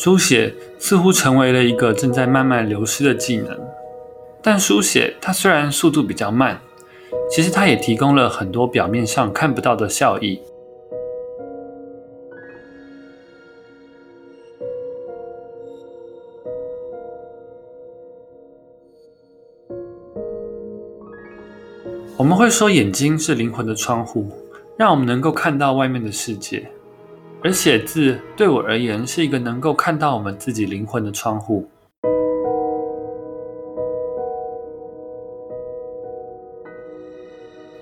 书写似乎成为了一个正在慢慢流失的技能，但书写它虽然速度比较慢，其实它也提供了很多表面上看不到的效益。我们会说眼睛是灵魂的窗户，让我们能够看到外面的世界。而写字对我而言是一个能够看到我们自己灵魂的窗户。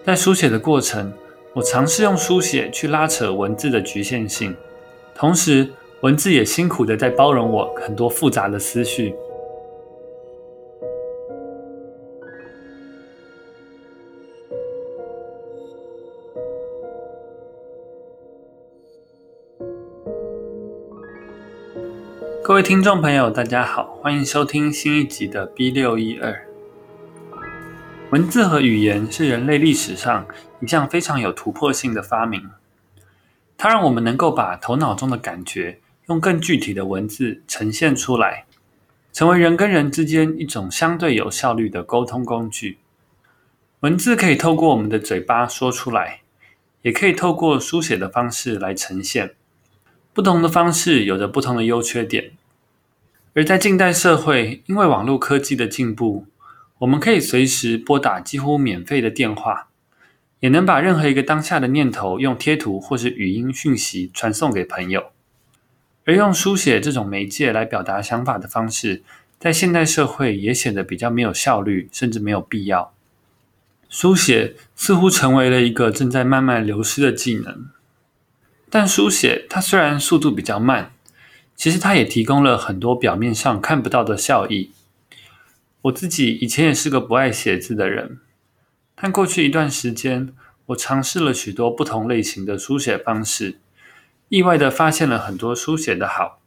在书写的过程，我尝试用书写去拉扯文字的局限性，同时文字也辛苦的在包容我很多复杂的思绪。各位听众朋友，大家好，欢迎收听新一集的 B 六一二。文字和语言是人类历史上一项非常有突破性的发明，它让我们能够把头脑中的感觉用更具体的文字呈现出来，成为人跟人之间一种相对有效率的沟通工具。文字可以透过我们的嘴巴说出来，也可以透过书写的方式来呈现。不同的方式有着不同的优缺点，而在近代社会，因为网络科技的进步，我们可以随时拨打几乎免费的电话，也能把任何一个当下的念头用贴图或是语音讯息传送给朋友。而用书写这种媒介来表达想法的方式，在现代社会也显得比较没有效率，甚至没有必要。书写似乎成为了一个正在慢慢流失的技能。但书写它虽然速度比较慢，其实它也提供了很多表面上看不到的效益。我自己以前也是个不爱写字的人，但过去一段时间，我尝试了许多不同类型的书写方式，意外的发现了很多书写的好。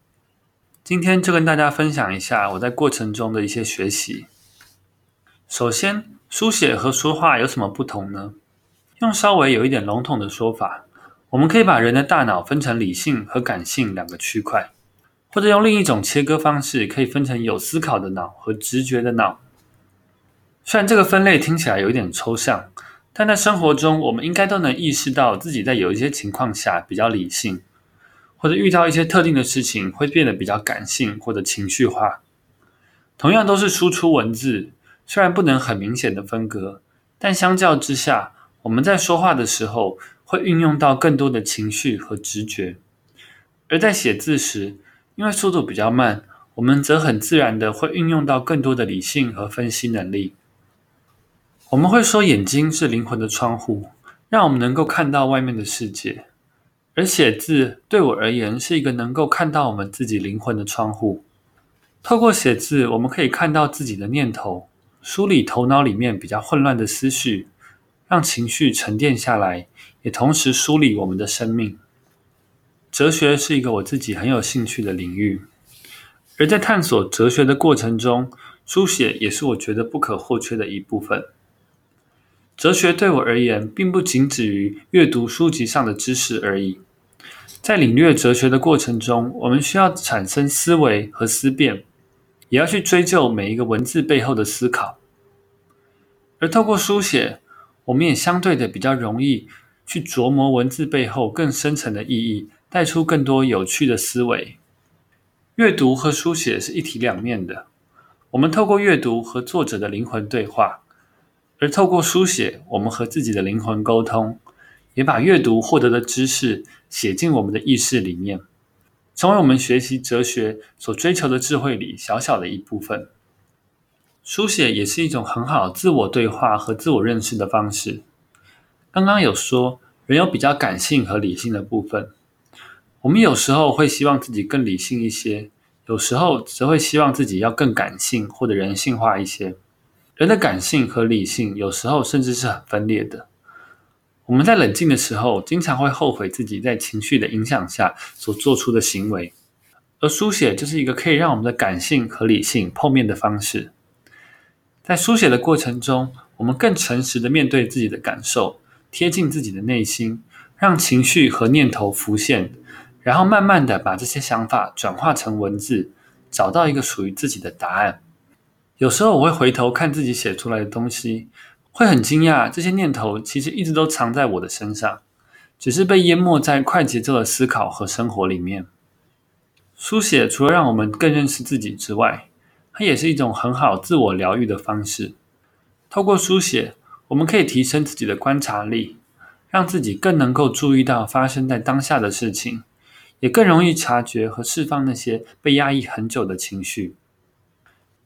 今天就跟大家分享一下我在过程中的一些学习。首先，书写和说话有什么不同呢？用稍微有一点笼统的说法。我们可以把人的大脑分成理性和感性两个区块，或者用另一种切割方式，可以分成有思考的脑和直觉的脑。虽然这个分类听起来有一点抽象，但在生活中，我们应该都能意识到自己在有一些情况下比较理性，或者遇到一些特定的事情会变得比较感性或者情绪化。同样都是输出文字，虽然不能很明显的分割，但相较之下，我们在说话的时候，会运用到更多的情绪和直觉，而在写字时，因为速度比较慢，我们则很自然的会运用到更多的理性和分析能力。我们会说眼睛是灵魂的窗户，让我们能够看到外面的世界，而写字对我而言是一个能够看到我们自己灵魂的窗户。透过写字，我们可以看到自己的念头，梳理头脑里面比较混乱的思绪。让情绪沉淀下来，也同时梳理我们的生命。哲学是一个我自己很有兴趣的领域，而在探索哲学的过程中，书写也是我觉得不可或缺的一部分。哲学对我而言，并不仅止于阅读书籍上的知识而已。在领略哲学的过程中，我们需要产生思维和思辨，也要去追究每一个文字背后的思考。而透过书写，我们也相对的比较容易去琢磨文字背后更深层的意义，带出更多有趣的思维。阅读和书写是一体两面的，我们透过阅读和作者的灵魂对话，而透过书写，我们和自己的灵魂沟通，也把阅读获得的知识写进我们的意识里面，成为我们学习哲学所追求的智慧里小小的一部分。书写也是一种很好自我对话和自我认识的方式。刚刚有说，人有比较感性和理性的部分。我们有时候会希望自己更理性一些，有时候则会希望自己要更感性或者人性化一些。人的感性和理性有时候甚至是很分裂的。我们在冷静的时候，经常会后悔自己在情绪的影响下所做出的行为，而书写就是一个可以让我们的感性和理性碰面的方式。在书写的过程中，我们更诚实的面对自己的感受，贴近自己的内心，让情绪和念头浮现，然后慢慢的把这些想法转化成文字，找到一个属于自己的答案。有时候我会回头看自己写出来的东西，会很惊讶，这些念头其实一直都藏在我的身上，只是被淹没在快节奏的思考和生活里面。书写除了让我们更认识自己之外，它也是一种很好自我疗愈的方式。透过书写，我们可以提升自己的观察力，让自己更能够注意到发生在当下的事情，也更容易察觉和释放那些被压抑很久的情绪。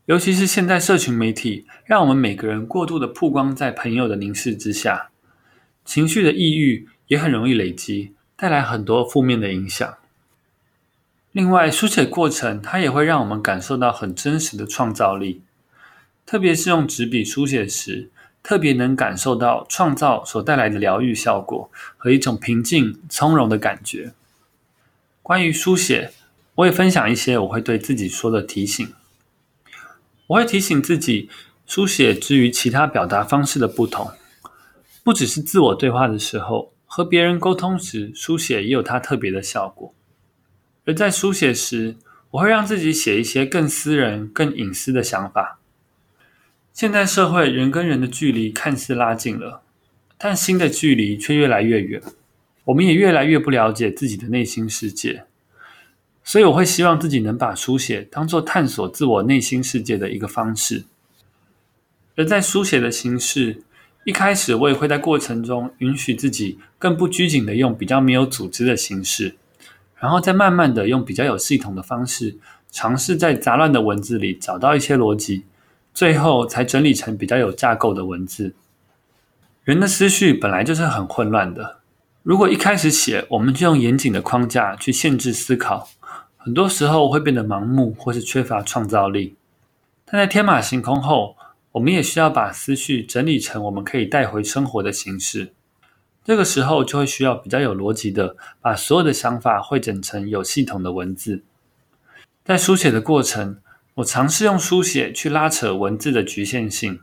尤其是现在社群媒体，让我们每个人过度的曝光在朋友的凝视之下，情绪的抑郁也很容易累积，带来很多负面的影响。另外，书写过程它也会让我们感受到很真实的创造力，特别是用纸笔书写时，特别能感受到创造所带来的疗愈效果和一种平静从容的感觉。关于书写，我也分享一些我会对自己说的提醒。我会提醒自己，书写之于其他表达方式的不同，不只是自我对话的时候，和别人沟通时，书写也有它特别的效果。而在书写时，我会让自己写一些更私人、更隐私的想法。现在社会人跟人的距离看似拉近了，但心的距离却越来越远。我们也越来越不了解自己的内心世界。所以我会希望自己能把书写当作探索自我内心世界的一个方式。而在书写的形式，一开始我也会在过程中允许自己更不拘谨的用比较没有组织的形式。然后再慢慢的用比较有系统的方式，尝试在杂乱的文字里找到一些逻辑，最后才整理成比较有架构的文字。人的思绪本来就是很混乱的，如果一开始写，我们就用严谨的框架去限制思考，很多时候会变得盲目或是缺乏创造力。但在天马行空后，我们也需要把思绪整理成我们可以带回生活的形式。这个时候就会需要比较有逻辑的，把所有的想法汇整成有系统的文字。在书写的过程，我尝试用书写去拉扯文字的局限性，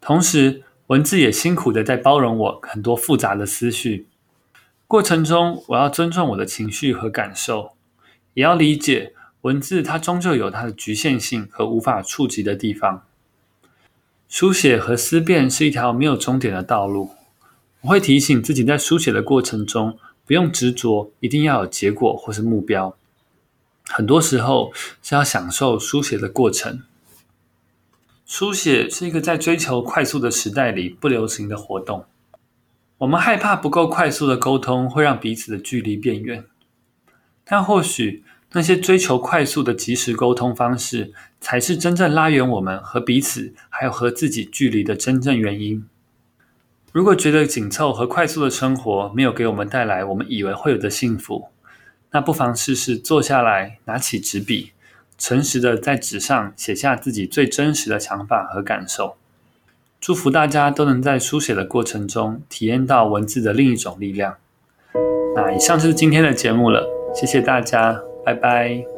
同时文字也辛苦的在包容我很多复杂的思绪。过程中，我要尊重我的情绪和感受，也要理解文字它终究有它的局限性和无法触及的地方。书写和思辨是一条没有终点的道路。我会提醒自己，在书写的过程中，不用执着一定要有结果或是目标。很多时候是要享受书写的过程。书写是一个在追求快速的时代里不流行的活动。我们害怕不够快速的沟通会让彼此的距离变远，但或许那些追求快速的即时沟通方式，才是真正拉远我们和彼此还有和自己距离的真正原因。如果觉得紧凑和快速的生活没有给我们带来我们以为会有的幸福，那不妨试试坐下来，拿起纸笔，诚实的在纸上写下自己最真实的想法和感受。祝福大家都能在书写的过程中体验到文字的另一种力量。那以上就是今天的节目了，谢谢大家，拜拜。